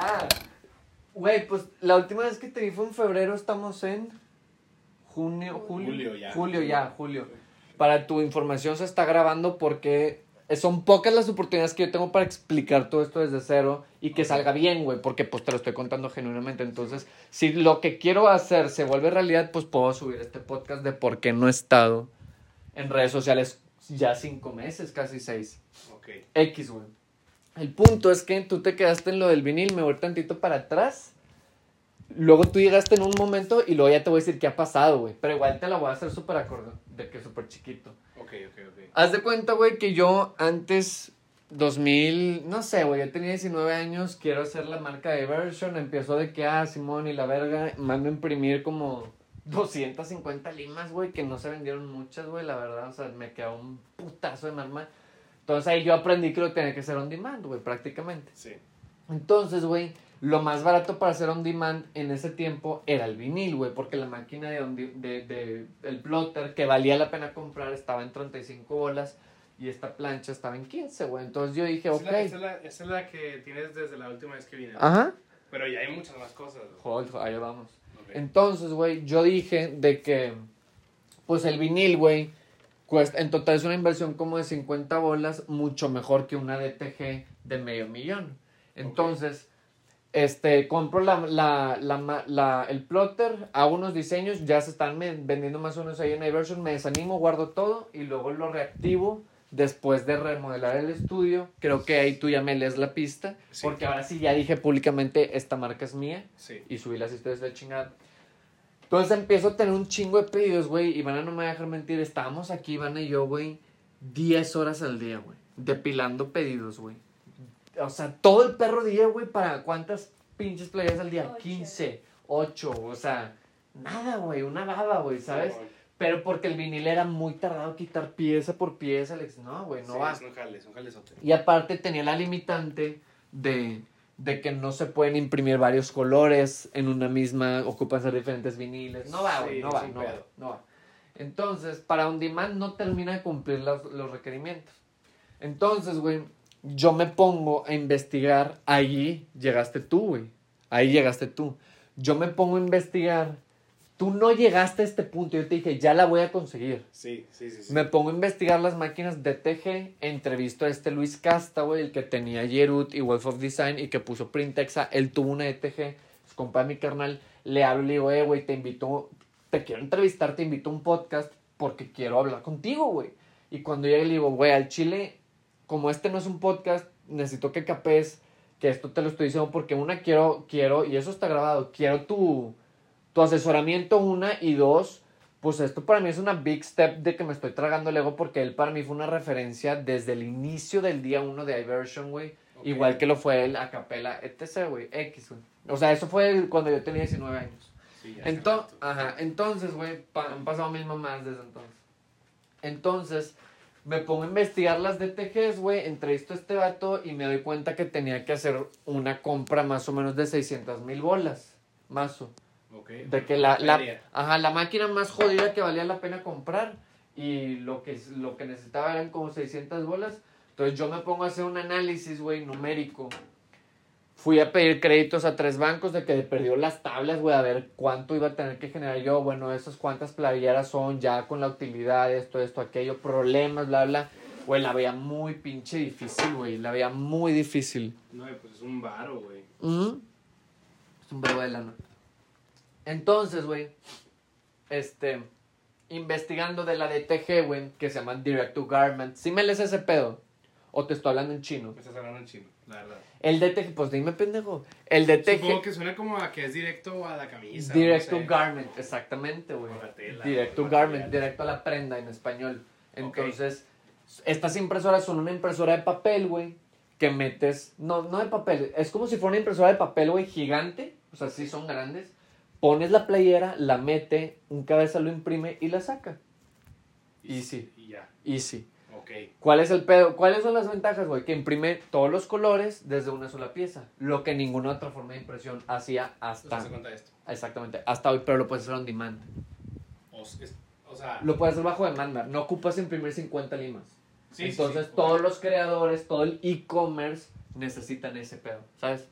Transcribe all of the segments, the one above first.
Ah, güey, pues la última vez que te vi fue en febrero, estamos en junio, julio. Julio ya. Julio ya, julio. Para tu información se está grabando porque son pocas las oportunidades que yo tengo para explicar todo esto desde cero y que salga bien, güey, porque pues te lo estoy contando genuinamente. Entonces, si lo que quiero hacer se vuelve realidad, pues puedo subir este podcast de por qué no he estado en redes sociales ya cinco meses, casi seis. Ok. X, güey. El punto es que tú te quedaste en lo del vinil, me voy tantito para atrás. Luego tú llegaste en un momento y luego ya te voy a decir qué ha pasado, güey. Pero igual te la voy a hacer súper acorde, de que súper chiquito. Ok, ok, ok. Haz de cuenta, güey, que yo antes, 2000, no sé, güey, yo tenía 19 años, quiero hacer la marca de Version, empezó de que, ah, Simón y la verga, mando a imprimir como 250 limas, güey, que no se vendieron muchas, güey, la verdad, o sea, me quedó un putazo de marma. Entonces ahí yo aprendí que lo tenía que hacer on demand, güey, prácticamente. Sí. Entonces, güey, lo más barato para hacer on demand en ese tiempo era el vinil, güey, porque la máquina de, on de, de, el plotter que valía la pena comprar estaba en 35 bolas y esta plancha estaba en 15, güey. Entonces yo dije, ok. Esa es, la, esa es la que tienes desde la última vez que vine. Ajá. Pero ya hay muchas más cosas. güey. Joder, ahí vamos. Entonces, güey, yo dije de que, pues el vinil, güey, cuesta, en total es una inversión como de 50 bolas, mucho mejor que una DTG de medio millón. Entonces, este, compro la, la, la, el plotter, hago unos diseños, ya se están vendiendo más o menos ahí en iVersion, me desanimo, guardo todo y luego lo reactivo después de remodelar el estudio. Creo que ahí tú ya me lees la pista, Sí. porque ahora sí ya dije públicamente, esta marca es mía Sí. y subí las historias de chingada. Entonces empiezo a tener un chingo de pedidos, güey. Ivana no me va a dejar mentir. Estábamos aquí, Ivana y yo, güey, 10 horas al día, güey. Depilando pedidos, güey. O sea, todo el perro día, güey, para cuántas pinches playas al día? Ocho. 15, 8, o sea, nada, güey, una baba, güey, ¿sabes? Sí, Pero porque el vinil era muy tardado quitar pieza por pieza, Alex. No, güey, no sí, va. Es un jale, es un jalezote. Y aparte tenía la limitante de, de que no se pueden imprimir varios colores en una misma, ocupan ser diferentes viniles. No va, güey, Sí, no es va, un no va, pedo. no va. Entonces, para On Demand no termina de cumplir los, los requerimientos. Entonces, güey, yo me pongo a investigar. Ahí llegaste tú, güey. Ahí llegaste tú. Yo me pongo a investigar. Tú no llegaste a este punto. Yo te dije, ya la voy a conseguir. Sí, sí, sí. sí. Me pongo a investigar las máquinas de TG. Entrevisto a este Luis Casta, güey, el que tenía Yerut y Wolf of Design y que puso Printexa. Él tuvo una ETG. Es compa de mi carnal. Le hablo y le digo, eh, güey, te invito, te quiero entrevistar, te invito a un podcast porque quiero hablar contigo, güey. Y cuando llegue le digo, güey, al chile, como este no es un podcast, necesito que capes que esto te lo estoy diciendo porque una quiero, quiero, y eso está grabado, quiero tu, tu asesoramiento, una, y dos, pues esto para mí es una big step de que me estoy tragando el ego porque él para mí fue una referencia desde el inicio del día uno de Iversion, güey. Igual que lo fue el a capela, etc, güey, X, güey. O sea, eso fue cuando yo tenía 19 años. Sí, rato. ajá, entonces, güey, pa- han pasado mil mamás desde entonces. Entonces, me pongo a investigar las DTGs, güey, entrevisto a este vato y me doy cuenta que tenía que hacer una compra más o menos de 600 mil bolas, mazo. Ok. De que la, la, ajá, la máquina más jodida que valía la pena comprar y lo que, lo que necesitaba eran como 600 bolas. Entonces yo me pongo a hacer un análisis, güey, numérico. Fui a pedir créditos a tres bancos de que perdió las tablas, güey, a ver cuánto iba a tener que generar yo. Bueno, esas cuántas playeras son ya con la utilidad, esto, esto, aquello, problemas, bla, bla. Güey, la veía muy pinche difícil, güey. La veía muy difícil. No, pues es un varo, güey. Es un verbo de lana. Entonces, güey, este, investigando de la DTG, güey, que se llama Direct to Garment. ¿Sí me lees ese pedo? ¿O te estoy hablando en chino? Me estás hablando en chino, la verdad. El DTG, pues dime, pendejo. El DTG. Supongo que suena como a que es directo a la camisa. Direct no to. Garment, exactamente, güey. Direct to Garment, material. directo a la prenda en español. Entonces, estas impresoras son una impresora de papel, güey, que metes, no, no de papel, es como si fuera una impresora de papel, güey, gigante, o sea, sí son grandes. Pones la playera, la mete, un cabeza lo imprime y la saca. Easy. Y ya. Easy. Ok. ¿Cuál es el pedo? ¿Cuáles son las ventajas, güey? Que imprime todos los colores desde una sola pieza. Lo que ninguna otra forma de impresión hacía hasta. Entonces, cuenta esto. Exactamente, hasta hoy, pero lo puedes hacer on demand. O, s- es- o sea, Lo puedes hacer bajo demanda. No ocupas imprimir 50 limas. sí, sí, Entonces, sí, todos ok. los creadores, todo el e-commerce necesitan ese pedo, ¿sabes?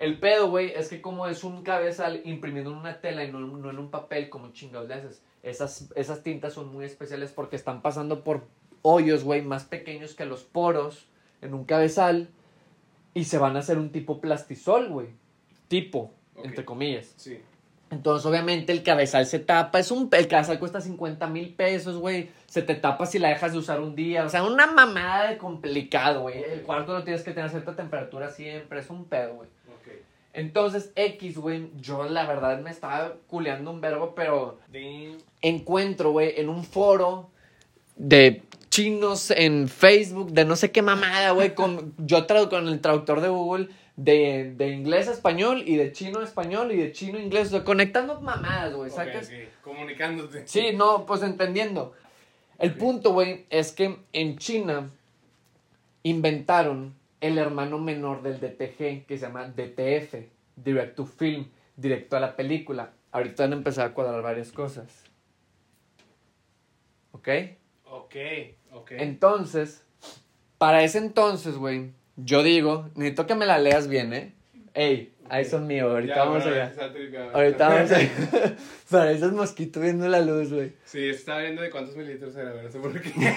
El pedo, güey, es que como es un cabezal imprimido en una tela y no, no en un papel, como chingados le haces. Esas, esas tintas son muy especiales porque están pasando por hoyos, güey, más pequeños que los poros en un cabezal y se van a hacer un tipo plastisol, güey. Tipo, entre comillas. Sí. Entonces, obviamente, el cabezal se tapa. Es un, el cabezal cuesta 50 mil pesos, güey. Se te tapa si la dejas de usar un día. O sea, una mamada de complicado, güey. El cuarto lo tienes que tener a cierta temperatura siempre. Es un pedo, güey. Entonces, X, güey, yo la verdad me estaba culeando un verbo, pero Damn. encuentro, güey, en un foro de chinos en Facebook, de no sé qué mamada, güey, con, yo con el traductor de Google de, de inglés a español y de chino a español y de chino a inglés, o sea, conectando mamadas, güey, Ok, ¿sacas? ok. Comunicándote. Sí, no, pues entendiendo. El punto, güey, es que en China inventaron el hermano menor del DTG, que se llama DTF, Direct to Film, directo a la película. Ahorita han empezado a cuadrar varias cosas. ¿Ok? Ok, ok. Entonces, para ese entonces, güey, yo digo, necesito que me la leas bien, ¿eh? Ey, ahí son míos, ahorita Ya, vamos allá. Ahorita vamos allá. para esos mosquitos viendo la luz, güey. Sí, estaba viendo de cuántos mililitros era, pero no sé por qué.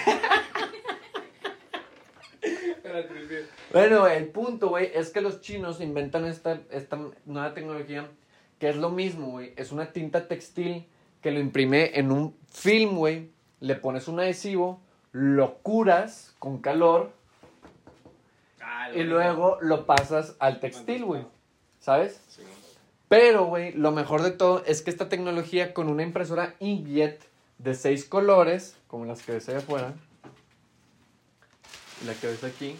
Bueno, el punto, güey, es que los chinos inventan esta, esta nueva tecnología que es lo mismo, güey. Es una tinta textil que lo imprime en un film, güey. Le pones un adhesivo, lo curas con calor Ah, y luego lo pasas al textil, güey. ¿Sabes? Sí. Pero, güey, lo mejor de todo es que esta tecnología con una impresora inkjet de seis colores, como las que ves allá afuera, la que ves aquí,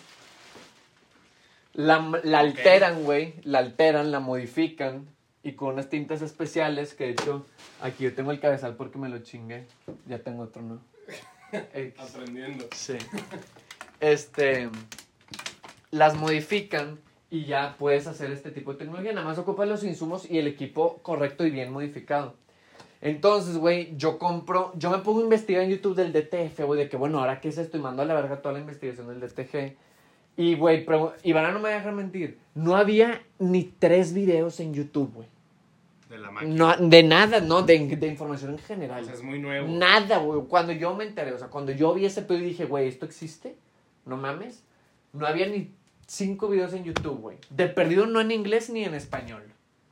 la, la alteran, güey, la alteran, la modifican, y con unas tintas especiales, que de hecho, aquí yo tengo el cabezal porque me lo chingué, ya tengo otro, ¿no? Aprendiendo. Sí. Este. Las modifican y ya puedes hacer este tipo de tecnología. Nada más ocupas los insumos y el equipo correcto y bien modificado. Entonces, güey, yo compro. Yo me pongo a investigar en YouTube del DTF, güey, de que, bueno, ahora qué es esto y mando a la verga toda la investigación del DTG. Y, güey, Ivana no me deja mentir. No había ni tres videos en YouTube, güey. De la máquina. No, de nada, no, de, de información en general. O sea, es muy nuevo. Nada, güey. Cuando yo me enteré, o sea, cuando yo vi ese pedo y dije, güey, ¿esto existe? No mames. No había ni cinco videos en YouTube, güey. De perdido no en inglés ni en español.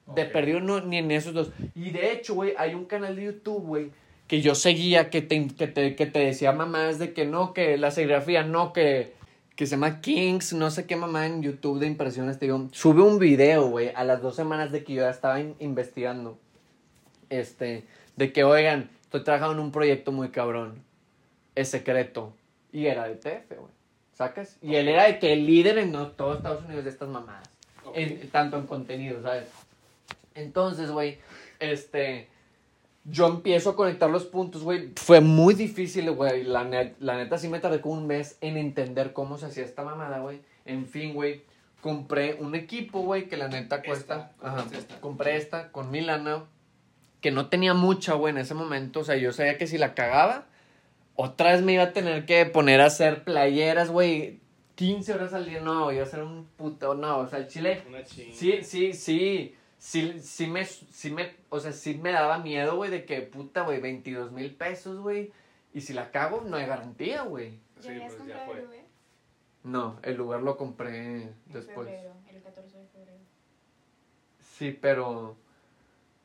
De perdido no, ni en esos dos. Y de hecho, güey, hay un canal de YouTube, güey, que yo seguía que te, que te, que te decía mamás de que no, que la serigrafía, no, que, que se llama Kings, no sé qué mamá en YouTube de impresiones. Te digo, sube un video, güey, a las dos semanas de que yo ya estaba in- investigando. Este, de que, oigan, estoy trabajando en un proyecto muy cabrón. Es secreto. Y era de TF, güey. ¿Sacas? Y él era de que el líder en no, todo Estados Unidos de estas mamadas. En- tanto en contenido, ¿sabes? Entonces, güey, este. Yo empiezo a conectar los puntos, güey. Fue muy difícil, güey. La, net- la neta sí me tardé como un mes en entender cómo se hacía esta mamada, güey. En fin, güey. Compré un equipo, güey, que la neta cuesta. Esta, Ajá. esta. Compré esta con mi lana. Que no tenía mucha, güey, en ese momento. O sea, yo sabía que si la cagaba, otra vez me iba a tener que poner a hacer playeras, güey. 15 horas al día. No, iba a ser un puto. No, o sea, el chile. Una. Sí, sí, sí. Sí, sí me, sí me, o sea, sí me daba miedo, güey, de que, puta, güey, 22 mil pesos, güey. Y si la cago, no hay garantía, güey. Sí, ¿Ya habías pues ya fue. el Uber? No, el lugar lo compré En después. febrero, el 14 de febrero. Sí, pero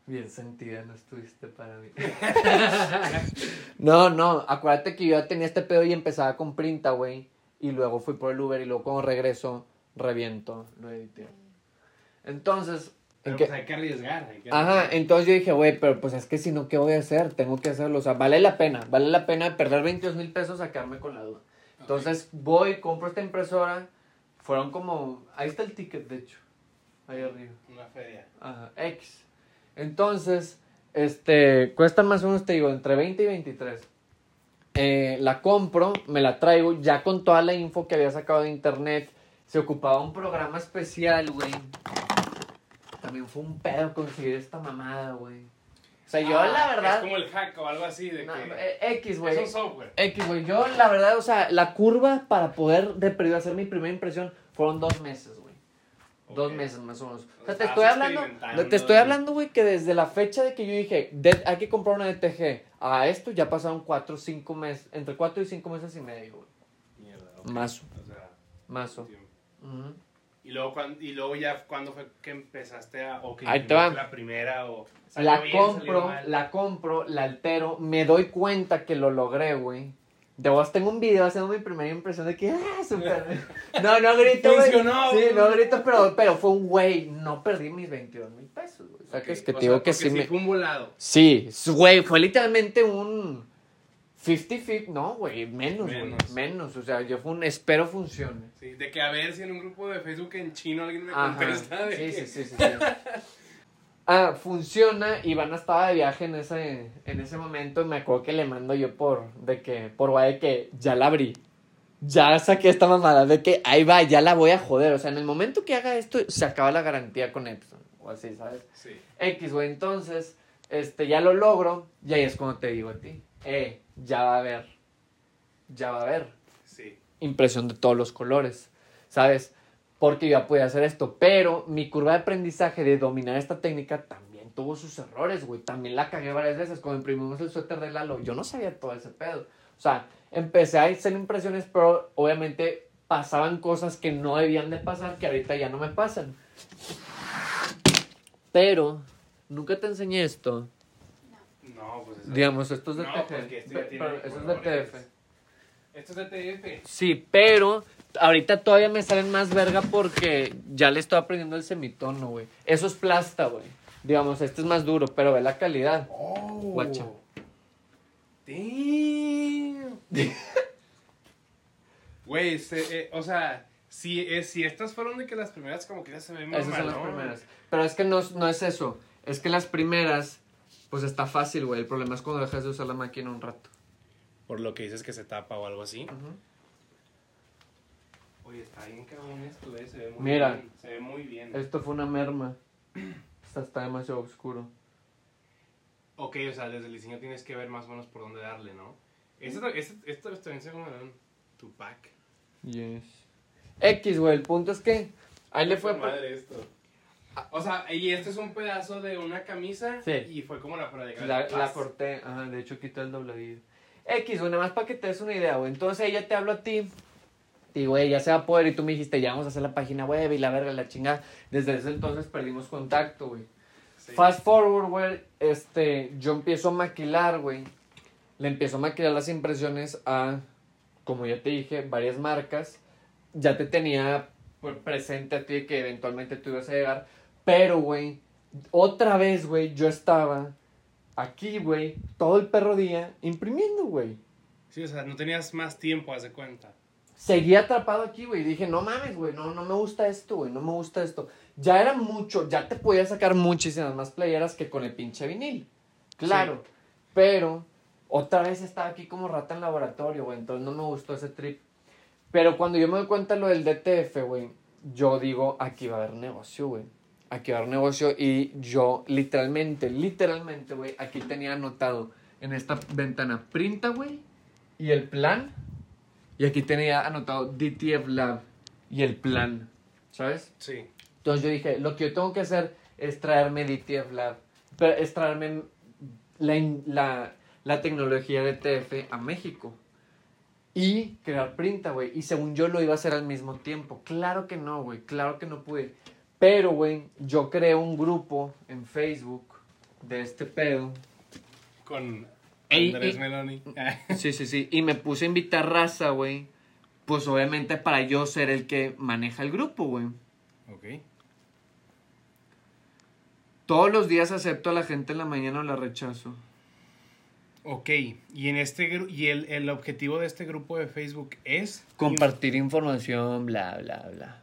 bien sentida no estuviste para mí. no, no, acuérdate que yo ya tenía este pedo y empezaba con printa, güey. Y luego fui por el Uber y luego cuando regreso, reviento, lo edité. Entonces, ¿en Pero pues hay que arriesgar. Hay que Ajá, arriesgar. entonces yo dije, güey, pero pues es que si no, ¿qué voy a hacer? Tengo que hacerlo. O sea, vale la pena, vale la pena perder 22 mil pesos a quedarme con la duda. Entonces voy, compro esta impresora. Fueron como. Ahí está el ticket, de hecho. Ahí arriba. Una feria. Ajá, X. Entonces, este, cuestan más o menos, te digo, entre 20 y 23. Eh, la compro, me la traigo ya con toda la info que había sacado de internet. Se ocupaba un programa especial, güey. También fue un pedo conseguir esta mamada, güey. O sea, yo Ah, la verdad... Es como el hack o algo así de no, que. eh, X, güey. es un software. X, güey. Yo, la verdad, o sea, la curva para poder de perdido hacer mi primera impresión fueron dos meses, güey. Dos Ok. meses más o menos. O sea, te estoy hablando, te estoy hablando, güey, que desde la fecha de que yo dije, "De- hay que comprar una DTG, a esto ya pasaron cuatro cinco meses, entre cuatro y cinco meses y medio, güey. Mierda, ok. Más. O sea, Mazo. Y luego, cuan- y luego ya, ¿cuándo fue que empezaste a...? O que Ahí te va. La primera o... La bien, compro, la compro, la altero, me doy cuenta que lo logré, güey. De vos tengo un video haciendo mi primera impresión de que, ah, súper. No, no grito, güey. Sí, no grito, pero, pero fue un güey. No perdí mis 22 mil pesos, güey. O sea, que es que Ok, te o digo sea, que sí me. fue un volado. Sí, güey, fue literalmente un 50-50. No, güey, menos, güey. Menos. Menos. O sea, yo fue un espero funcione. Sí, de que a ver si en un grupo de Facebook en chino alguien me Ajá. contesta. de Sí, que- sí, sí, sí, sí. Ah, funciona. Iván estaba de viaje en ese, en ese momento y me acuerdo que le mando yo por, de que, por guay de que ya la abrí. Ya saqué esta mamada, de que ahí va, ya la voy a joder. O sea, en el momento que haga esto, se acaba la garantía con Epson. O así, ¿sabes? Sí. X, güey, entonces, este, ya lo logro. Y ahí es cuando te digo a ti, eh, ya va a haber, ya va a haber Sí. impresión de todos los colores, ¿sabes? Porque yo ya podía hacer esto, pero mi curva de aprendizaje de dominar esta técnica también tuvo sus errores, güey. También la cagué varias veces cuando imprimimos el suéter de Lalo. Yo no sabía todo ese pedo. O sea, empecé a hacer impresiones, pero obviamente pasaban cosas que no debían de pasar, que ahorita ya no me pasan. Pero, nunca te enseñé esto. Pues. Digamos, esto es de No, TF. porque esto es de. TF. Esto es de TF. Sí, pero ahorita todavía me salen más verga porque ya le estoy aprendiendo el semitono, güey. Eso es plasta, güey. Digamos, este es más duro, pero ve la calidad. Oh. Guacha. Damn. Güey, se- eh, o sea, si, eh, si estas fueron de que las primeras como que ya se ven muy Esas son las primeras. Pero es que no, no es eso. Es que las primeras, pues está fácil, güey. El problema es cuando dejas de usar la máquina un rato. Por lo que dices que se tapa o algo así. Oye, está bien cabrón esto, eh, se ve muy Mira. bien. Se ve muy bien. Esto fue una merma. Esta está demasiado oscuro. Ok, o sea, desde el diseño tienes que ver más o menos por dónde darle, ¿no? Esto, esto, esto también se llama un Tupac. Yes. X, güey. El punto es que ahí le fue. madre esto. O sea, y este es un pedazo de una camisa Sí. y fue como la prueba de La, la corté, ajá, de hecho quité el dobladillo. X, nada más para que te des una idea, güey. Entonces ella te hablo a ti. Y, güey, ya se va a poder. Y tú me dijiste, ya vamos a hacer la página web y la verga, la chinga. Desde ese entonces perdimos contacto, güey. Sí. Fast forward, güey, este, yo empiezo a maquilar, güey. Le empiezo a maquilar las impresiones a, como ya te dije, varias marcas. Ya te tenía pues, presente a ti que eventualmente tú ibas a llegar. Pero, güey, otra vez, güey, yo estaba aquí, güey, todo el perro día imprimiendo, güey. Sí, o sea, no tenías más tiempo, haz de cuenta. Seguí atrapado aquí, güey. Dije, no mames, güey, no, no me gusta esto, güey, no me gusta esto. Ya era mucho, ya te podía sacar muchísimas más playeras que con el pinche vinil. Claro. Pero otra vez estaba aquí como rata en laboratorio, güey. Entonces no me gustó ese trip. Pero cuando yo me doy cuenta lo del DTF, güey, yo digo, aquí va a haber negocio, güey. Aquí va a haber negocio. Y yo, literalmente, literalmente, güey, aquí tenía anotado en esta ventana, printa, güey, y el plan. Y aquí tenía anotado DTF Lab y el plan, ¿sabes? Sí. Entonces yo dije, lo que yo tengo que hacer es traerme DTF Lab, pero es traerme la, la, la tecnología de TF a México y crear Printa, güey. Y según yo lo iba a hacer al mismo tiempo. Claro que no, güey, claro que no pude. Pero, güey, yo creé un grupo en Facebook de este pedo. Con Andrés y- Meloni. Sí, sí, sí. Y me puse a invitar raza, güey. Pues obviamente para yo ser el que maneja el grupo, güey. ok. Todos los días acepto a la gente en la mañana o la rechazo. Ok, y en este y el, el objetivo de este grupo de Facebook es Compartir información, bla, bla, bla.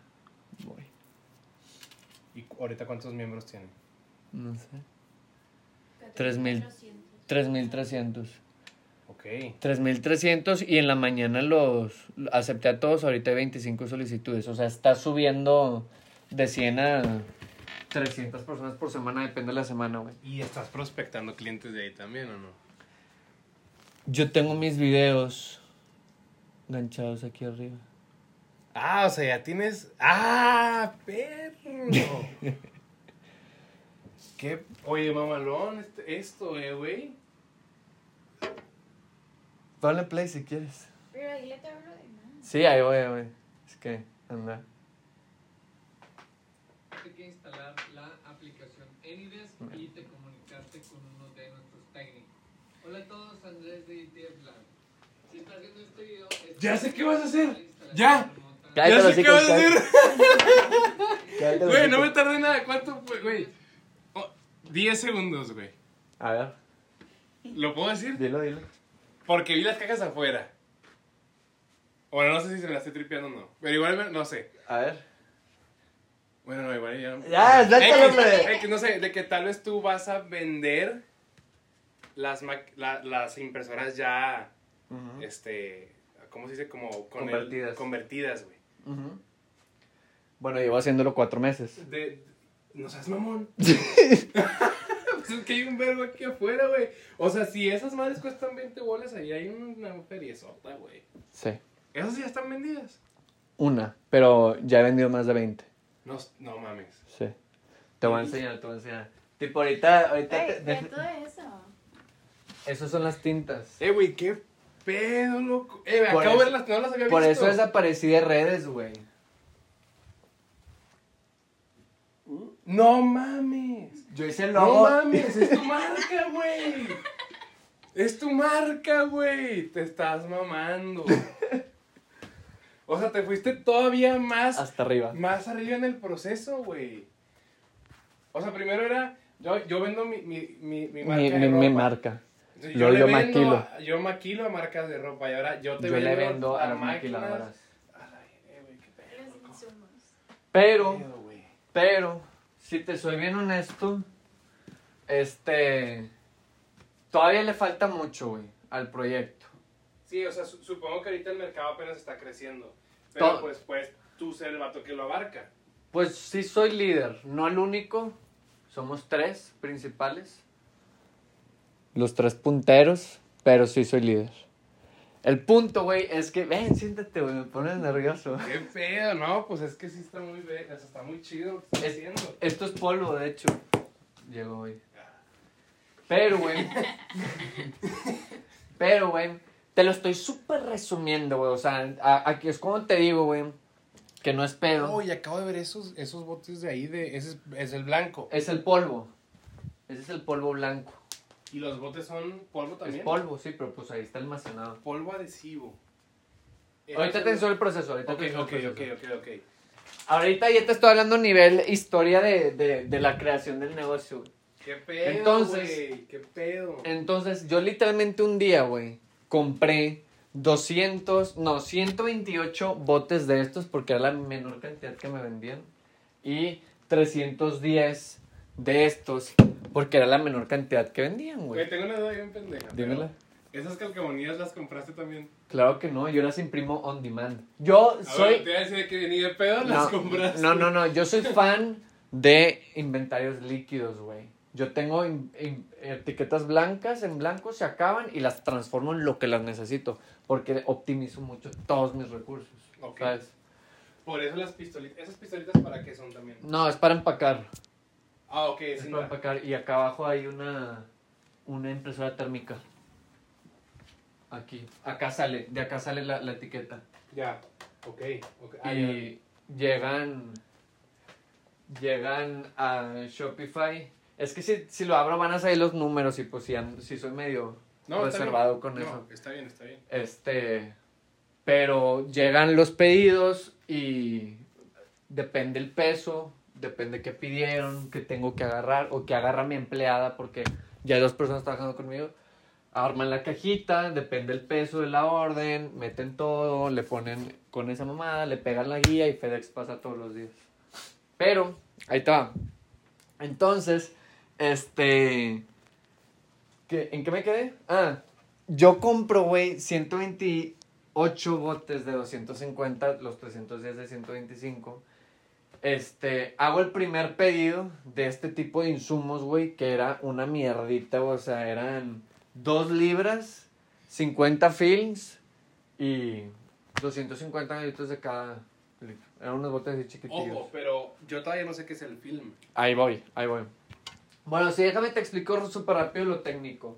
¿Y ahorita cuántos miembros tienen? no sé. Tres mil. 3.300. Ok. 3.300 y en la mañana los acepté a todos, ahorita hay 25 solicitudes. O sea, está subiendo de 100 a 300 personas por semana, depende de la semana, güey. ¿Y estás prospectando clientes de ahí también o no? Yo tengo mis videos enganchados aquí arriba. Ah, o sea, ya tienes. ¡Ah, perro! ¿Qué? Oye, mamalón, este- esto, eh, güey. Ponle play si quieres. Pero ahí le te hablo de más. Sí, ahí voy, güey. Es que, anda. Hay que instalar la aplicación Anydesk y te comunicarte con uno de nuestros técnicos. Hola a todos, Andrés de ITF Lab. Si estás viendo este video, es Ya sé qué vas a hacer. Ya. Cállate ya sé qué vas a los Güey, no me tardé nada. ¿Cuánto fue, güey? Oh, 10 segundos, güey. A ver, ¿Lo puedo decir? dilo, dilo. Porque vi las cajas afuera. Bueno, no sé si se me la estoy tripeando o no. Pero igual, no sé. A ver. Bueno, no, igual ya. Ya, hombre. X, no sé, de que tal vez tú vas a vender las, la- las impresoras ya, este, ¿cómo se dice? Como con el- Convertidas. convertidas, Ujú. Bueno, llevo haciéndolo cuatro meses. De, no seas mamón. pues es que hay un verbo aquí afuera, güey. O sea, si esas madres cuestan 20 bolas, ahí hay una feriezota, güey. Sí. ¿Esas ya están vendidas? Una, pero ya he vendido más de 20. No, no mames. Sí. Te voy a enseñar, te voy a enseñar. Tipo, ahorita, ahorita Ey, de- todo eso. Esos son las tintas. Eh, güey, qué pedo, loco. Eh, me Por acabo de eso- verlas, no las había Por visto. eso desaparecí de redes, güey. No mames. Yo hice el No logo. mames, es tu marca, güey. Es tu marca, güey. Te estás mamando. O sea, te fuiste todavía más, hasta arriba. más arriba en el proceso, güey. O sea, primero era. Yo, yo vendo mi, mi, mi, mi marca. Mi, de marca. Le yo vendo maquilo. a- yo maquilo a marcas de ropa y ahora yo te Yo vendo, le vendo a las máquinas. maquiladoras. Ay, eh, qué pedo. Pero, pero, si te soy bien honesto, este. Todavía le falta mucho, güey, al proyecto. Sí, o sea, su- supongo que ahorita el mercado apenas está creciendo. Pero Todo- pues, pues tú ser el vato que lo abarca. Pues sí soy líder, no el único. Somos tres principales. Los tres punteros, pero sí soy líder. El punto, güey, es que... Ven, siéntate, güey, me pones nervioso. Qué pedo, no, pues es que sí está muy bien, o sea, está muy chido lo que estás Es- haciendo. Esto es polvo, de hecho. Llegó hoy. Pero, güey. pero, güey. Te lo estoy súper resumiendo, güey. O sea, aquí es como te digo, güey. Que no es pedo. Oye, acabo de ver esos, esos botes de ahí, de, ese es, es el blanco. Es el polvo. Ese es el polvo blanco. Y los botes son polvo también. Es polvo, sí, pero pues ahí está almacenado. Polvo adhesivo. Ahorita te enseño el proceso. Ahorita Ok, te enseño ok, el ok, proceso. ok, ok. Ahorita ya te estoy hablando a nivel historia de, de, de la creación del negocio. güey. Qué pedo, Entonces- güey, qué pedo. Entonces, yo literalmente un día, güey, compré 200, no, 128 botes de estos porque era la menor cantidad que me vendían. Y 310 de estos porque era la menor cantidad que vendían, Güey, güey. tengo una duda bien pendeja. Dímela. ¿Esas calcamonías las compraste también? Claro que no, yo las imprimo on demand. Yo A soy... ver, te iba a decir que ni de pedo las compraste. No, no, no, yo soy fan de inventarios líquidos, güey. Yo tengo in- in- etiquetas blancas en blanco, se acaban y las transformo en lo que las necesito, porque optimizo mucho todos mis recursos, Ok. ¿sabes? Por eso las pistolitas. ¿Esas pistolitas para qué son también? No, es para empacar, Ah, ok, es sí. para empacar y acá abajo hay una, una impresora térmica. Aquí, acá sale, de acá sale la, la etiqueta. Ya, ok. ok. Ah, ya. y llegan llegan a Shopify es que si, si lo abro van a salir los números y pues si, si soy medio No, reservado con No, eso Está bien, está bien. este pero llegan los pedidos y depende el peso depende qué pidieron qué tengo que agarrar o que agarra mi empleada porque ya hay dos personas trabajando conmigo arman la cajita, depende el peso de la orden, meten todo, le ponen con esa mamada, le pegan la guía y FedEx pasa todos los días. Pero, ahí está. Entonces, este... ¿qué- ¿En qué me quedé? Ah, yo compro, güey, 128 botes de 250, los 310 de 125. Este, hago el primer pedido de este tipo de insumos, güey, que era una mierdita, o sea, eran 2 libras, 50 films y 250 mililitros de cada litro. Eran unos botes así chiquitillos. Ojo, pero yo todavía no sé qué es el film. Ahí voy, ahí voy. Bueno, sí, déjame te explico súper rápido lo técnico.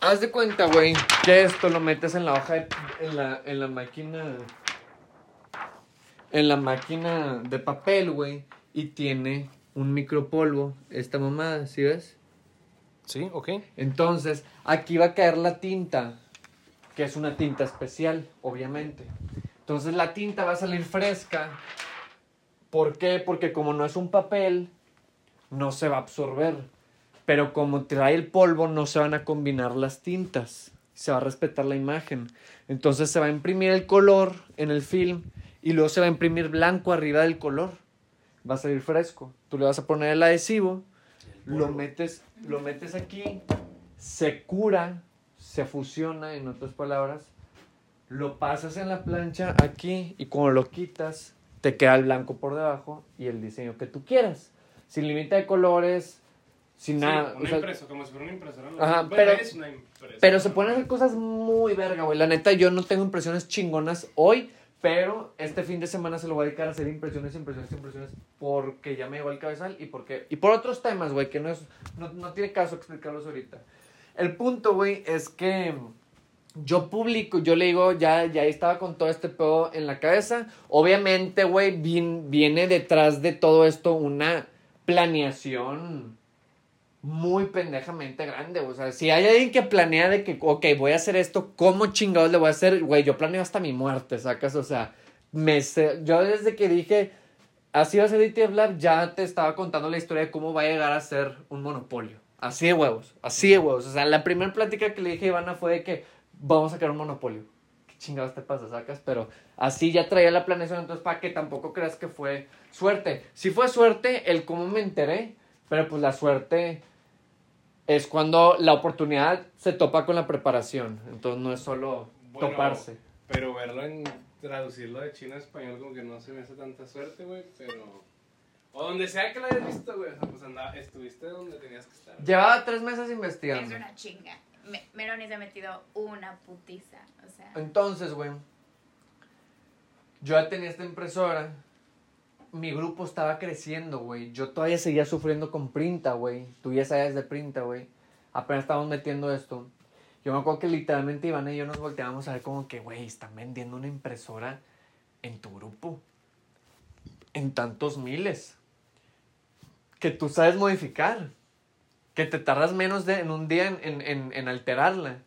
Haz de cuenta, güey, que esto lo metes en la hoja de, en la, en la máquina. En la máquina de papel, güey. Y tiene un micropolvo. Esta mamada, ¿sí ves? Sí, ok. Entonces, aquí va a caer la tinta, que es una tinta especial, obviamente. Entonces, la tinta va a salir fresca. ¿Por qué? Porque como no es un papel, no se va a absorber. Pero como trae el polvo, no se van a combinar las tintas. Se va a respetar la imagen. Entonces, se va a imprimir el color en el film y luego se va a imprimir blanco arriba del color. Va a salir fresco. Tú le vas a poner el adhesivo lo metes, lo metes aquí, se cura, se fusiona, en otras palabras, lo pasas en la plancha aquí y cuando lo quitas, te queda el blanco por debajo y el diseño que tú quieras. Sin límite de colores, sin nada. una o sea, como si fuera una impresora. ¿no? Ajá, Bueno, pero- es una impresora. pero se pueden hacer cosas muy verga, güey. La neta, yo no tengo impresiones chingonas hoy, pero este fin de semana se lo voy a dedicar a hacer impresiones, impresiones, impresiones, porque ya me llegó el cabezal y porque y por otros temas, güey, que no es no, no tiene caso explicarlos ahorita. El punto, güey, es que yo publico, yo le digo, ya, ya estaba con todo este pedo en la cabeza. Obviamente, güey, viene detrás de todo esto una planeación muy pendejamente grande. O sea, si hay alguien que planea de que, ok, voy a hacer esto, ¿cómo chingados le voy a hacer? Güey, yo planeo hasta mi muerte, ¿sacas? O sea, me sé- yo desde que dije, así va a ser ETF Lab, ya te estaba contando la historia de cómo va a llegar a ser un monopolio. Así de huevos, así de huevos. O sea, la primera plática que le dije a Ivana fue de que vamos a crear un monopolio. ¿Qué chingados te pasa, sacas? Pero así ya traía la planeación, entonces para que tampoco creas que fue suerte. Si fue suerte, el cómo me enteré, pero pues la suerte es cuando la oportunidad se topa con la preparación. Entonces no es solo Bueno, toparse. Pero verlo en traducirlo de chino a español como que no se me hace tanta suerte, güey, pero... O donde sea que lo hayas visto, güey, o sea, pues andaba, estuviste donde tenías que estar. Llevaba tres meses Es investigando. una chinga. Me, Meloni se ha metido una putiza. O sea, Entonces, güey, yo ya tenía esta impresora. Mi grupo estaba creciendo, güey. Yo todavía seguía sufriendo con Printa, güey. Tú ya sabes de Printa, güey. Apenas estábamos metiendo esto. Yo me acuerdo que literalmente Iván y yo nos volteábamos a ver como que, güey, están vendiendo una impresora en tu grupo. En tantos miles. Que tú sabes modificar. Que te tardas menos de, en un día en, en, en, en alterarla.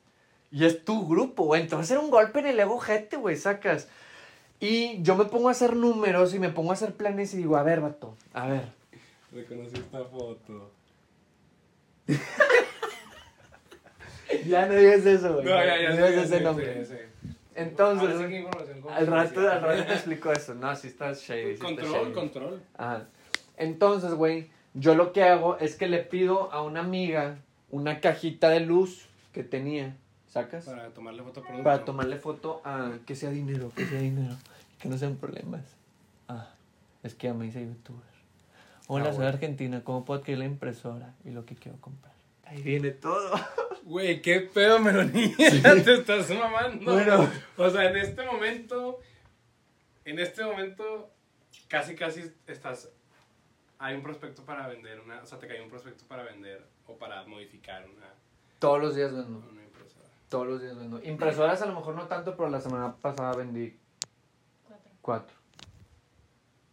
Y es tu grupo, güey. Entonces era un golpe en el ego gente, güey, sacas. Y yo me pongo a hacer números y me pongo a hacer planes y digo, a ver, vato, a ver. Reconocí esta foto. Ya no digas eso, güey. No, ya, ya. No digas ya ese nombre. sí, sí. Entonces, al rato, al rato te explico eso. No, si estás shady. sí está Control, shady. control. Ajá. Entonces, güey, yo lo que hago es que le pido a una amiga una cajita de luz que tenía. ¿Sacas? Para tomarle foto a. Para tomarle foto a que sea dinero, que sea dinero, que no sean problemas. Ah, es que ya me hice youtuber. Hola, Ah, soy bueno. argentina, ¿cómo puedo adquirir la impresora y lo que quiero comprar? Ahí viene todo. Güey, qué pedo, Meloni. Te estás mamando. Bueno. O sea, en este momento. En este momento. Casi, casi estás. Hay un prospecto para vender una. O sea, te cae un prospecto para vender o para modificar una, Todos los días vendo. una. Todos los días vendo. Impresoras a lo mejor no tanto, pero la semana pasada vendí cuatro. cuatro.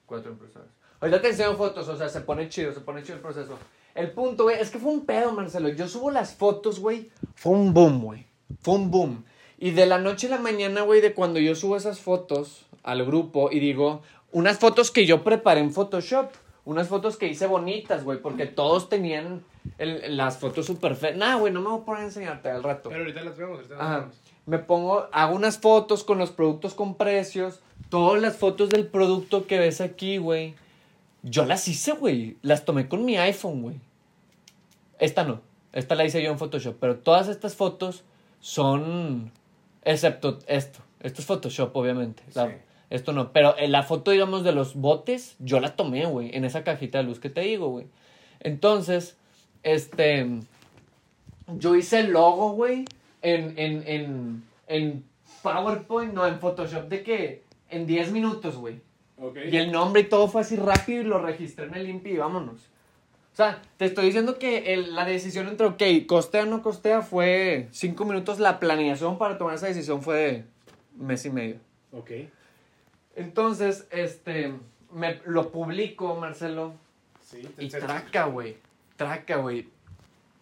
Cuatro impresoras. Ahorita te enseño fotos, o sea, se pone chido, se pone chido el proceso. El punto, güey, es que fue un pedo, Marcelo. Yo subo las fotos, güey. Fue un boom, güey. Fue un boom. Y de la noche a la mañana, güey, de cuando yo subo esas fotos al grupo y digo, unas fotos que yo preparé en Photoshop. Unas fotos que hice bonitas, güey, porque todos tenían el- las fotos súper feas. Nah, güey, no me voy a poner a enseñarte al rato. Pero ahorita las vemos, ahorita las Ajá. vemos. Me pongo, hago unas fotos con los productos con precios. Todas las fotos del producto que ves aquí, güey. Yo las hice, güey. Las tomé con mi iPhone, güey. Esta no. Esta la hice yo en Photoshop. Pero todas estas fotos son. Excepto esto. Esto es Photoshop, obviamente. La- Sí. Esto no. Pero en la foto, digamos, de los botes, yo la tomé, güey. En esa cajita de luz que te digo, güey. Entonces, este. Yo hice el logo, güey, en, en, en, en PowerPoint, no, en Photoshop, de que en 10 minutos, güey. Ok. Y el nombre y todo fue así rápido y lo registré en el INPI y vámonos. O sea, te estoy diciendo que el- la decisión entre, ok, costea o no costea fue 5 minutos. La planeación para tomar esa decisión fue de mes y medio. Ok. Entonces, este, me lo publico, Marcelo, Sí, y te- traca, güey. Traca, güey.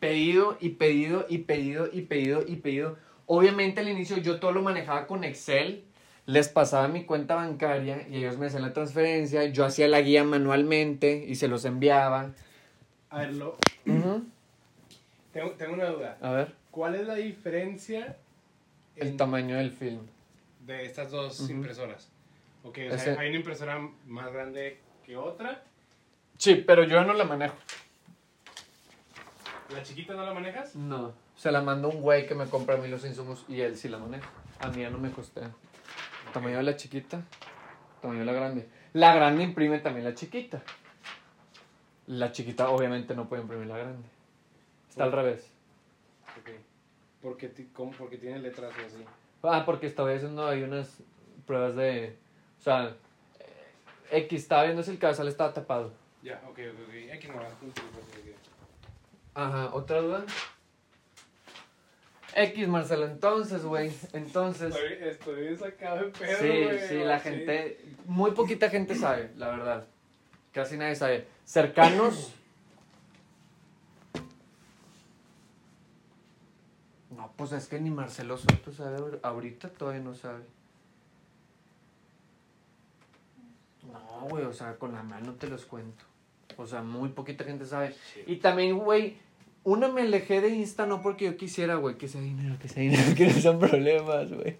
Pedido y pedido y pedido y pedido y pedido. Obviamente al inicio yo todo lo manejaba con Excel. Les pasaba mi cuenta bancaria y ellos me hacían la transferencia. Yo hacía la guía manualmente y se los enviaba. A ver, lo- tengo, tengo una duda. A ver. ¿Cuál es la diferencia El tamaño del film. de estas dos impresoras? Ok, o sea, Ese- hay una impresora más grande que otra. Sí, pero yo no la manejo. ¿La chiquita no la manejas? No. Se la manda un güey que me compra a mí los insumos y él sí la maneja. A mí ya no me costea. Tamaño de la chiquita, tamaño de la grande. La grande imprime también la chiquita. La chiquita obviamente no puede imprimir la grande. Está al revés. Ok. Porque, ti- ¿cómo? Porque tiene letras y así. Ah, porque estaba haciendo ahí unas pruebas de... O sea, eh, X estaba viendo si el cabezal estaba tapado. Ya, ok, ok, ok. Aquí no va. punto, ok, ok. Ajá, ¿otra duda? X, Marcelo, entonces, güey, entonces... Estoy, sacado de pedo, Sí, sí, la sí. gente, muy poquita gente sabe, la verdad. Casi nadie sabe. Cercanos. No, pues es que ni Marcelo Soto sabe, ahor- ahorita todavía no sabe. No, güey, o sea, con la mano te los cuento. O sea, muy poquita gente sabe. Y también, güey, una me alejé de Insta no porque yo quisiera, güey, que sea dinero, que sea dinero, que no son problemas, güey.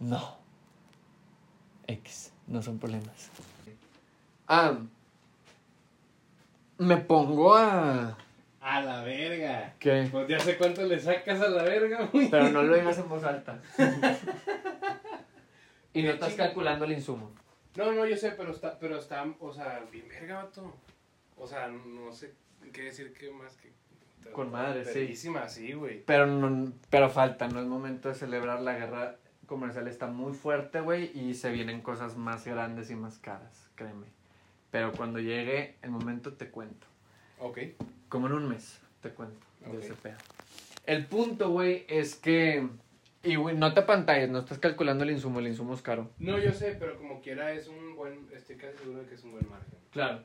No. X, no son problemas. Ah. Me pongo a. A la verga. ¿Qué? Pues ya sé cuánto le sacas a la verga, güey. Pero no lo digas en voz alta. y no estás chinga. calculando el insumo. No, no, yo sé, pero está, pero está, o sea, bien verga, vato. O sea, no sé qué decir que más que... Con madre, sí. Sí, güey. Pero, no, pero falta, no es momento de celebrar la guerra comercial. Está muy fuerte, güey, y se vienen cosas más grandes y más caras, créeme. Pero cuando llegue el momento te cuento. Ok. Como en un mes, te cuento de Ok. ese pedo. El punto, güey, es que. Y, güey, no te apantalles, no estás calculando el insumo, el insumo es caro. No, yo sé, pero como quiera es un buen, estoy casi seguro de que es un buen margen. Claro.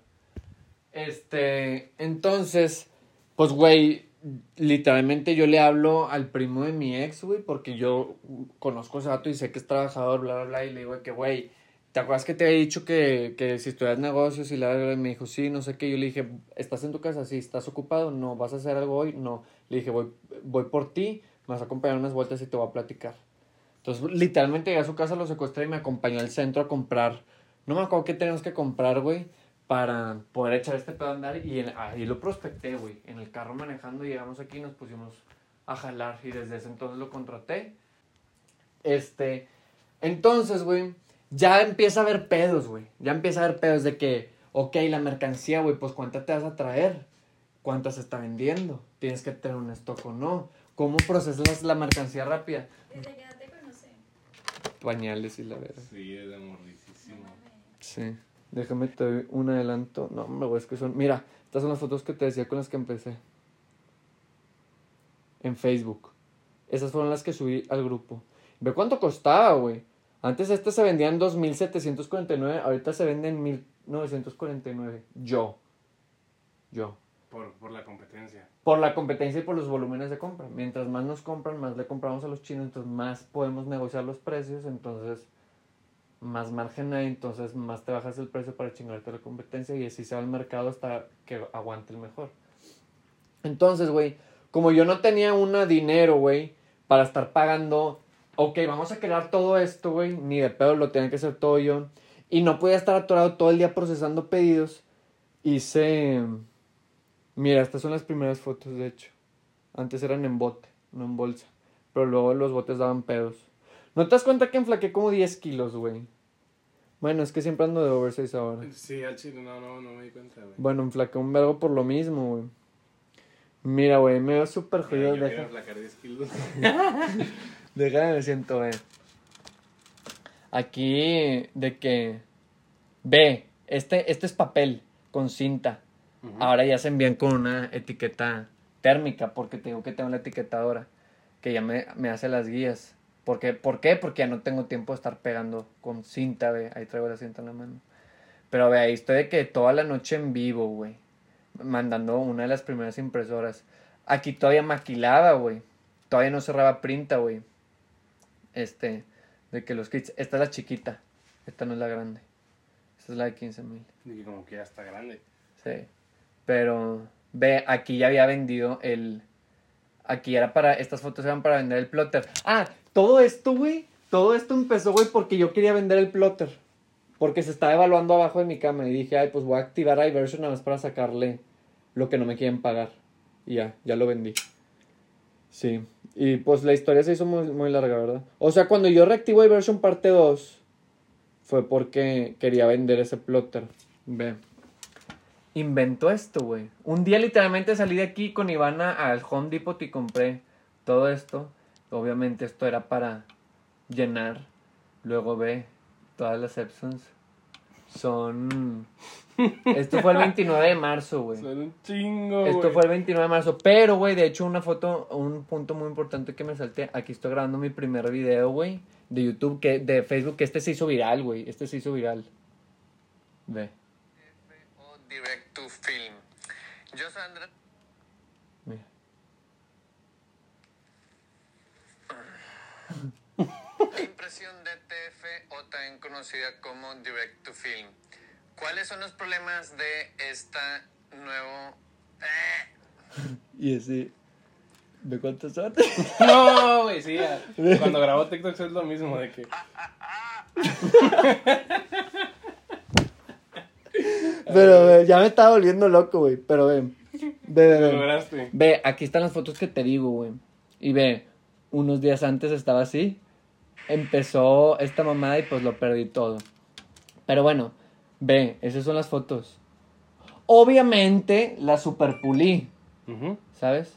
Este. Entonces, pues, güey, literalmente yo le hablo al primo de mi ex, güey, porque yo conozco ese vato y sé que es trabajador, bla, bla, bla, y le digo que, güey. ¿Te acuerdas que te había dicho que, que si estudias negocios y la verdad me dijo, sí, no sé qué? Yo le dije, ¿estás en tu casa? Sí, ¿estás ocupado? No, ¿vas a hacer algo hoy? No. Le dije, voy, voy por ti, me vas a acompañar unas vueltas y te voy a platicar. Entonces, literalmente llegué a su casa, lo secuestré y me acompañó al centro a comprar. No me acuerdo qué tenemos que comprar, güey, para poder echar este pedo a andar. Y en- ahí lo prospecté, güey. En el carro manejando, llegamos aquí y nos pusimos a jalar. Y desde ese entonces lo contraté. Este. Entonces, güey, ya empieza a haber pedos, güey. Ya empieza a haber pedos de que, ok, la mercancía, güey, pues cuánta te vas a traer. ¿Cuánta se está vendiendo? ¿Tienes que tener un stock o no? ¿Cómo procesas la mercancía rápida? Desde que no te conocí. Pañales y la verdad. Sí, es amorricísimo. Sí. Déjame te doy un adelanto. No, hombre, güey, es que son. Mira, estas son las fotos que te decía con las que empecé. En Facebook. Esas fueron las que subí al grupo. Ve cuánto costaba, güey. Antes estas se vendían 2.749, ahorita se venden 1.949. Yo. Yo. Por, por la competencia. Por la competencia y por los volúmenes de compra. Mientras más nos compran, más le compramos a los chinos, entonces más podemos negociar los precios, entonces más margen hay, entonces más te bajas el precio para chingarte la competencia y así se va al mercado hasta que aguante el mejor. Entonces, güey, como yo no tenía un dinero, güey, para estar pagando, ok, vamos a crear todo esto, güey, ni de pedo lo tenía que hacer todo yo, y no podía estar atorado todo el día procesando pedidos, hice... Mira, estas son las primeras fotos, de hecho. Antes eran en bote, no en bolsa. Pero luego los botes daban pedos. ¿No te das cuenta que enflaqué como 10 kilos, güey? Bueno, es que siempre ando de oversize ahora. Sí, al chile, no, no, no me di cuenta, güey. Bueno, enflaqué un vergo por lo mismo, güey. Mira, güey, me veo súper jodido. yo Deja, quiero flacar 10 kilos. déjame me siento, güey. Aquí de que ve, este, este es papel con cinta. Ahora ya se envían con una etiqueta térmica, porque tengo que tengo la etiquetadora que ya me, me hace las guías. Porque, ¿Por qué? Porque ya no tengo tiempo de estar pegando con cinta, ve. Ahí traigo la cinta en la mano. Pero ve, ahí estoy de que toda la noche en vivo, güey. Mandando una de las primeras impresoras. Aquí todavía maquilaba, güey. Todavía no cerraba printa, güey. Este, de que los kits. Esta es la chiquita. Esta no es la grande. Esta es la de 15 mil. Y que como que ya está grande. Sí. Pero, ve, aquí ya había vendido el. Aquí era para. Estas fotos eran para vender el plotter. Ah, todo esto, güey. Todo esto empezó, güey, porque yo quería vender el plotter. Porque se estaba evaluando abajo de mi cama. Y dije, ay, pues voy a activar iVersion nada más para sacarle lo que no me quieren pagar. Y ya, ya lo vendí. Sí. Y pues la historia se hizo muy, muy larga, ¿verdad? O sea, cuando yo reactivo iVersion parte 2, fue porque quería vender ese plotter. Ve. Inventó esto, güey. Un día literalmente salí de aquí con Ivana al Home Depot y compré todo esto. Obviamente esto era para llenar. Luego ve todas las Epsons. Son... Esto fue el 29 de marzo, güey. Son un chingo, Esto güey. fue el 29 de marzo. Pero, güey, de hecho, una foto, un punto muy importante que me salté. Aquí estoy grabando mi primer video, güey, de YouTube, que, de Facebook, que este se hizo viral, güey. Este se hizo viral. Ve. o direct to film. Yo soy Andrés. Mira. Impresión DTF o también conocida como direct to film. ¿Cuáles son los problemas de esta nuevo eh, Y así. ¿De cuántos son? No, güey, sí. ya. Cuando grabo TikTok es lo mismo de que. Pero, ve, ya me estaba volviendo loco, güey. Pero ve. Ve, ve, Lo lograste. Ve, aquí están las fotos que te digo, güey. Y ve, unos días antes estaba así. Empezó esta mamada y pues lo perdí todo. Pero bueno, ve, esas son las fotos. Obviamente las superpulí, Ujú. ¿sabes?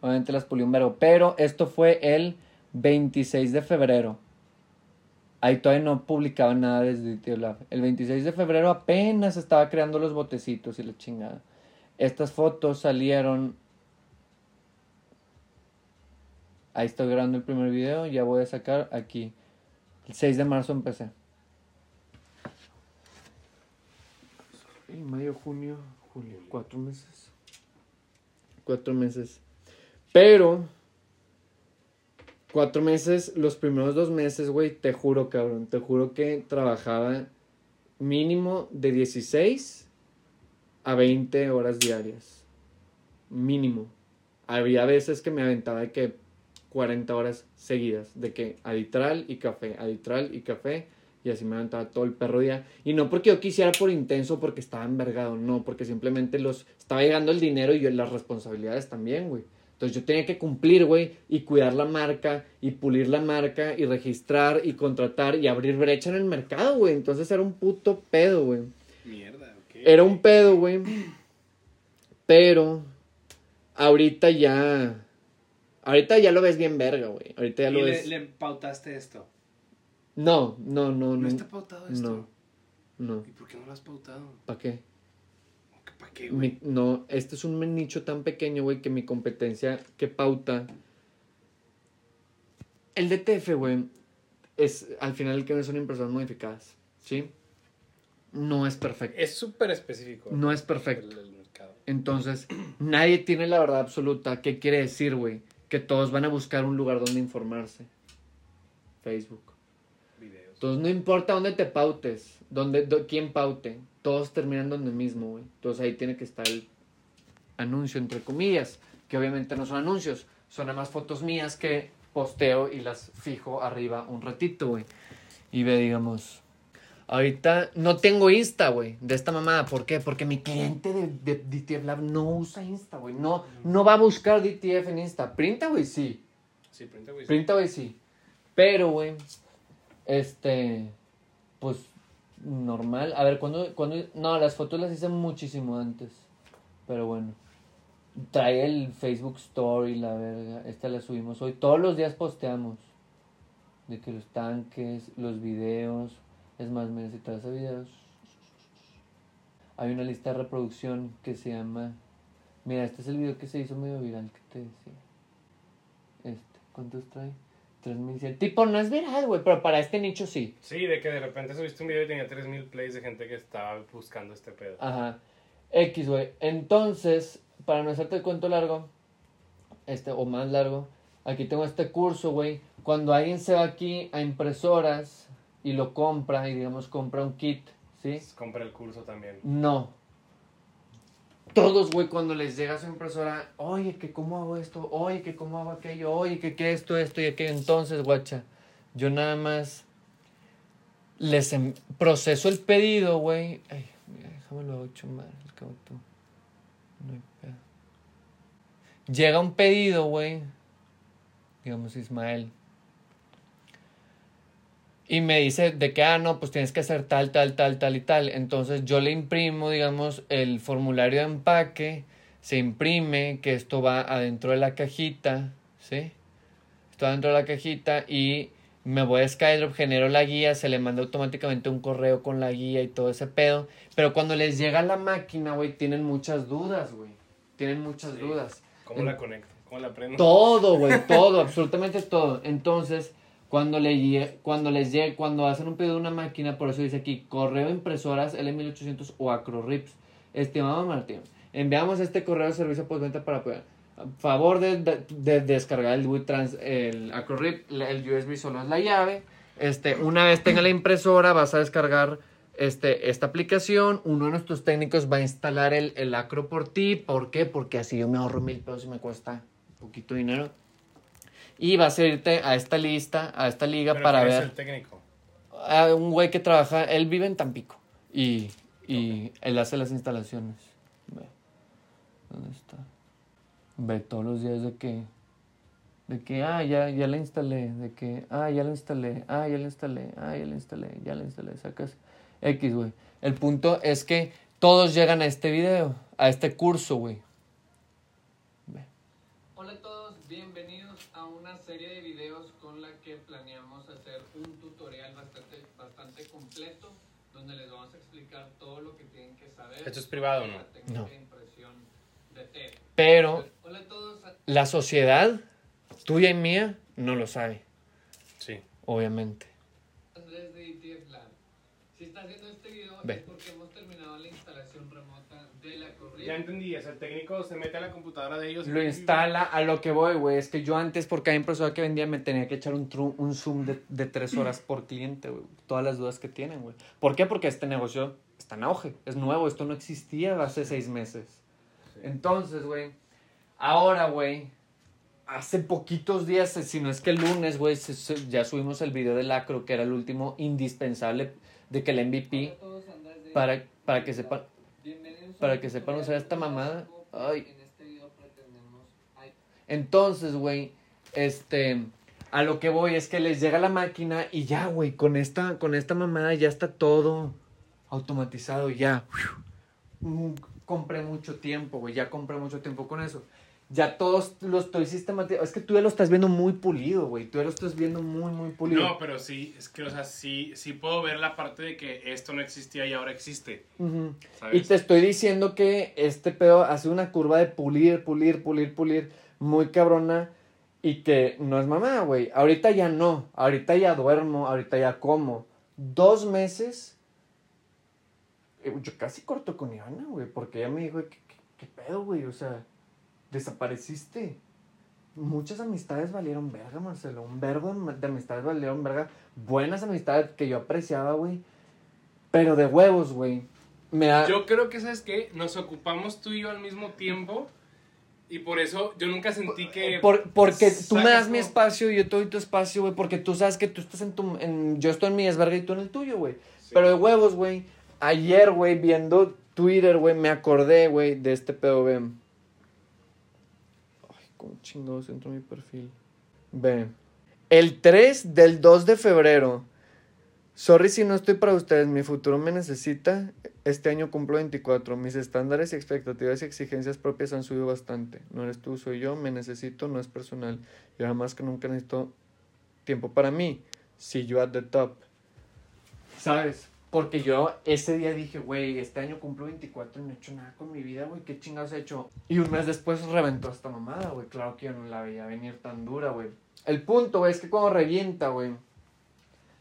Obviamente las pulí un verbo. Pero esto fue el 26 de febrero. Ahí todavía no publicaba nada desde Lab. El 26 de febrero apenas estaba creando los botecitos y la chingada. Estas fotos salieron. Ahí estoy grabando el primer video. Ya voy a sacar aquí. El 6 de marzo empecé. Y mayo, junio, julio. Cuatro meses. Cuatro meses. Pero. Cuatro meses, los primeros dos meses, güey, te juro, cabrón. Te juro que trabajaba mínimo de 16 a 20 horas diarias. Mínimo. Había veces que me aventaba de que 40 horas seguidas. De que aditral y café, aditral y café. Y así me aventaba todo el perro día. Y no porque yo quisiera por intenso, porque estaba envergado. No, porque simplemente los estaba llegando el dinero y yo las responsabilidades también, güey. Entonces yo tenía que cumplir, güey, y cuidar la marca, y pulir la marca, y registrar, y contratar, y abrir brecha en el mercado, güey. Entonces era un puto pedo, güey. Mierda, ok. Era un pedo, güey. Pero ahorita ya. Ahorita ya lo ves bien verga, güey. Ahorita ya Y lo le, ves. le pautaste esto. No, no, no, No no. está pautado esto. No. No. ¿Y por qué no lo has pautado? ¿Para qué? ¿Para qué, güey? Mi- no, este es un nicho tan pequeño, güey, que mi competencia que pauta. El DTF, güey, es al final el que no son impresoras modificadas, ¿sí? No es perfecto. Es súper específico. No es perfecto. El, el mercado. Entonces, nadie tiene la verdad absoluta. ¿Qué quiere decir, güey? Que todos van a buscar un lugar donde informarse. Facebook. Videos. Entonces, no importa dónde te pautes, dónde, do- quién paute, todos terminan donde mismo, güey. Entonces, ahí tiene que estar el anuncio, entre comillas, que obviamente no son anuncios, son nada más fotos mías que posteo y las fijo arriba un ratito, güey. Y ve, digamos, ahorita no tengo Insta, güey, de esta mamada. ¿Por qué? Porque mi cliente de, de DTF Lab no usa Insta, güey. No, no va a buscar DTF en Insta. Printa, güey, sí. Sí, printa, güey. Printa, güey, sí. Pero, güey, este, pues, normal. A ver, ¿cuándo, cuándo? No, las fotos las hice muchísimo antes. Pero bueno. Trae el Facebook Story, la verga. Esta la subimos hoy. Todos los días posteamos. de que los tanques, los videos, es más, me necesitas ese videos. Hay una lista de reproducción que se llama, mira, este es el video que se hizo medio viral que te decía. Este, ¿cuántos trae? 3100. Tipo, no es viral, güey, pero para este nicho sí. Sí, de que de repente subiste un video y tenía 3000 plays de gente que estaba buscando este pedo. Ajá. X, güey. Entonces, para no hacerte el cuento largo, este, o más largo, aquí tengo este curso, güey. Cuando alguien se va aquí a impresoras y lo compra, y digamos compra un kit, ¿sí? Compra el curso también. No. Todos, güey, cuando les llega su impresora, oye, que cómo hago esto, oye, que cómo hago aquello, oye, que qué esto, esto y aquello. Entonces, guacha, yo nada más les em- proceso el pedido, güey. Ay, mira, déjame lo hago hecho mal, al cabo tú. No hay pedo. Llega un pedido, güey. Digamos, Ismael. Y me dice de que, ah, no, pues tienes que hacer tal, tal, tal, tal y tal. Entonces yo le imprimo, digamos, el formulario de empaque, se imprime, que esto va adentro de la cajita, ¿sí? Esto va adentro de la cajita y me voy a Skydrop, genero la guía, se le manda automáticamente un correo con la guía y todo ese pedo. Pero cuando les llega la máquina, güey, tienen muchas dudas, güey. Tienen muchas Sí. dudas. ¿Cómo En- la conecto? ¿Cómo la prendo? todo, güey, todo, absolutamente todo. Entonces, cuando, le, cuando les llegue, cuando hacen un pedido de una máquina, por eso dice aquí, correo impresoras L1800 o AcroRips. Estimado Martín, enviamos este correo de servicio postventa para poder. A favor de, de- de descargar el WeTrans, el AcroRip, el USB solo es la llave. Este, una vez tenga la impresora, vas a descargar este, esta aplicación. Uno de nuestros técnicos va a instalar el, el Acro por ti. ¿Por qué? Porque así yo me ahorro mil pesos y me cuesta poquito dinero. Y vas a irte a esta lista, a esta liga Pero para ¿quién es ver el técnico? a un güey que trabaja, él vive en Tampico y, y él hace las instalaciones. Ve, ¿dónde está? Ve todos los días de que, de que, ah, ya, ya la instalé, de que, ah, ya la instalé, ah, ya la instalé, ah, ya la instalé, ya la instalé, sacas X, güey. El punto es que todos llegan a este video, a este curso, güey. Ve. Hola a todos, bienvenidos a una serie de videos con la que planeamos hacer un tutorial bastante, bastante completo donde les vamos a explicar todo lo que tienen que saber. ¿Esto es privado o no? De impresión de TED. Pero Hola a todos, la sociedad, tuya y mía, no lo sabe, Sí. obviamente. Andrés de ETF Lab. Si está haciendo este video Ve. es porque remota de la corriente. Ya entendí, es el técnico se mete a la computadora de ellos. Lo instala a lo que voy, güey. Es que yo antes, por cada impresora que vendía, me tenía que echar un, tru- un zoom de, de tres horas por cliente, güey. Todas las dudas que tienen, güey. ¿Por qué? Porque este negocio está en auge. Es nuevo. Esto no existía hace seis meses. Entonces, güey. Ahora, güey. Hace poquitos días, si no es que el lunes, güey, ya subimos el video del acro, que era el último indispensable de que el MVP, para, para que Lab. Para que sepan usar esta mamada. Ay. Entonces, güey, este, a lo que voy es que les llega la máquina y ya, güey, con esta, con esta mamada ya está todo automatizado, ya. Compré mucho tiempo, güey, ya compré mucho tiempo con eso. Ya todos lo estoy sistematizando. Es que tú ya lo estás viendo muy pulido, güey. Tú ya lo estás viendo muy, muy pulido. No, pero sí, es que, o sea, sí, sí puedo ver la parte de que esto no existía y ahora existe. Y ¿Sabes? te estoy diciendo que este pedo hace una curva de pulir, pulir, pulir, pulir, muy cabrona. Y que no es mamá, güey. Ahorita ya no. Ahorita ya duermo, ahorita ya como. Dos meses. eh, Yo casi corto con Ivana, güey. Porque ella me dijo, ¿qué, qué, qué pedo, güey? O sea, desapareciste. Muchas amistades valieron verga, Marcelo. Un verbo de de amistades valieron verga. Buenas amistades que yo apreciaba, güey. Pero de huevos, güey. Me da... Yo creo que, ¿sabes qué? Nos ocupamos tú y yo al mismo tiempo y por eso yo nunca sentí que... Por- porque tú me das mi espacio y yo te doy tu espacio, güey. Porque tú sabes que tú estás en tu. En, yo estoy en mi desverga y tú en el tuyo, güey. Sí. Pero de huevos, güey. Ayer, güey, viendo Twitter, güey, me acordé, güey, de este pedo. Cómo chingados entró mi perfil. Ve. El 3 del 2 de febrero. Sorry si no estoy para ustedes, mi futuro me necesita. Este año cumplo 24. Mis estándares expectativas y exigencias propias han subido bastante. No eres tú, soy yo, me necesito, no es personal. Y ahora más que nunca necesito tiempo para mí. See you at the top. ¿Sabes? Porque yo ese día dije, güey, este año cumplo 24 y no he hecho nada con mi vida, güey, ¿qué chingados he hecho? Y un mes después reventó esta mamada, güey. Claro que yo no la veía venir tan dura, güey. El punto, güey, es que cuando revienta, güey,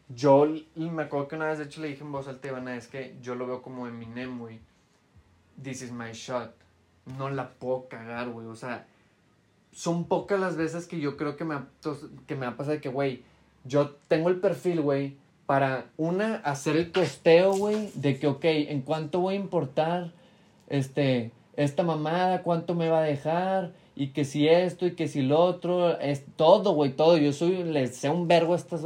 yo me acuerdo que una vez, de hecho, le dije en voz alta Ivana, es que yo lo veo como Eminem, güey. This is my shot. No la puedo cagar, güey. O sea, son pocas las veces que yo creo que me ha, que me ha pasado de que, güey, yo tengo el perfil, güey, para una, hacer el costeo, güey, de que, ok, ¿en cuánto voy a importar este, esta mamada? ¿Cuánto me va a dejar? Y que si esto y que si lo otro, es todo, güey, todo. Yo soy, le sé un vergo estas,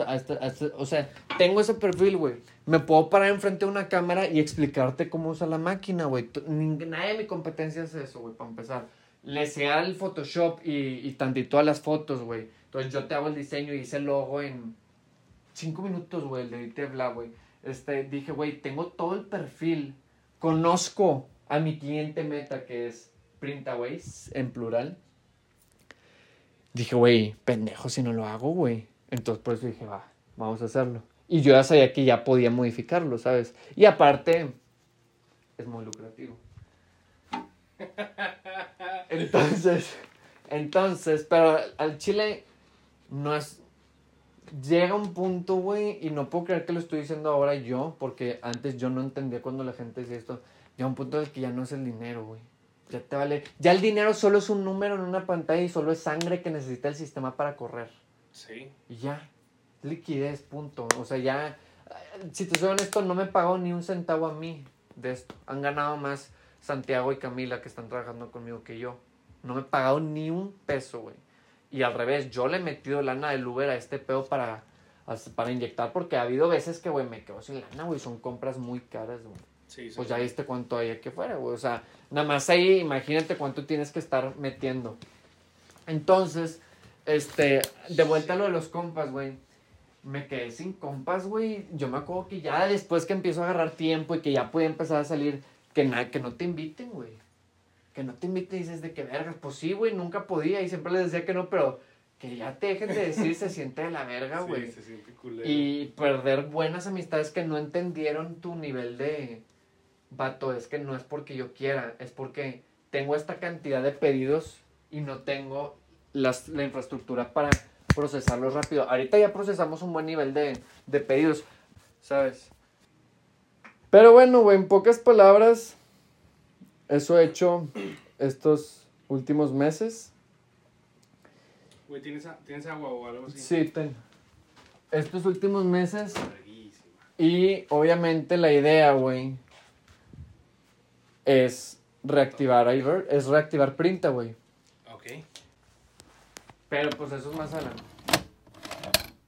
o sea, tengo ese perfil, güey. Me puedo parar enfrente de una cámara y explicarte cómo usa la máquina, güey. Nadie de mi competencia es eso, güey, para empezar. Le sé al Photoshop y, y tantito a las fotos, güey. Entonces yo te hago el diseño y hice el logo en cinco minutos, güey, el de Bla, güey. Este, dije, güey, tengo todo el perfil. Conozco a mi cliente meta, que es Printaways, en plural. Dije, güey, pendejo si no lo hago, güey. Entonces por eso dije, va, vamos a hacerlo. Y yo ya sabía que ya podía modificarlo, ¿sabes? Y aparte, es muy lucrativo. Entonces, entonces, pero al chile no es... Llega un punto, güey, y no puedo creer que lo estoy diciendo ahora yo, porque antes yo no entendía cuando la gente decía esto. Llega un punto en el que ya no es el dinero, güey. Ya te vale. Ya el dinero solo es un número en una pantalla y solo es sangre que necesita el sistema para correr. Sí. Y ya. Liquidez, punto. O sea, ya. Si te soy honesto, no me pagó ni un centavo a mí de esto. Han ganado más Santiago y Camila que están trabajando conmigo que yo. No me he pagado ni un peso, güey. Y al revés, yo le he metido lana del Uber a este pedo para, para inyectar, porque ha habido veces que, güey, me quedo sin lana, güey. Son compras muy caras, güey. Sí, sí. Pues ya viste cuánto hay que fuera, güey. O sea, nada más ahí, imagínate cuánto tienes que estar metiendo. Entonces, este, de vuelta a lo de los compas, güey. Me quedé sin compas, güey. Yo me acuerdo que ya después que empiezo a agarrar tiempo y que ya puede empezar a salir, que, na que no te inviten, güey. Que no te inviten y dices de que vergas. Pues sí, güey, nunca podía y siempre les decía que no, pero que ya te dejen de decir se siente de la verga, Sí, güey. se siente culero. Y perder buenas amistades que no entendieron tu nivel de vato, es que no es porque yo quiera, es porque tengo esta cantidad de pedidos y no tengo las, la infraestructura para procesarlos rápido. Ahorita ya procesamos un buen nivel de, de pedidos, ¿sabes? Pero bueno, güey, en pocas palabras, eso he hecho estos últimos meses. Güey, ¿tienes, a- ¿tienes agua o algo así? Sí, ten. Estos últimos meses. Y obviamente la idea, güey, es reactivar Iver, es reactivar Printa, güey. Ok. Pero pues eso es más adelante.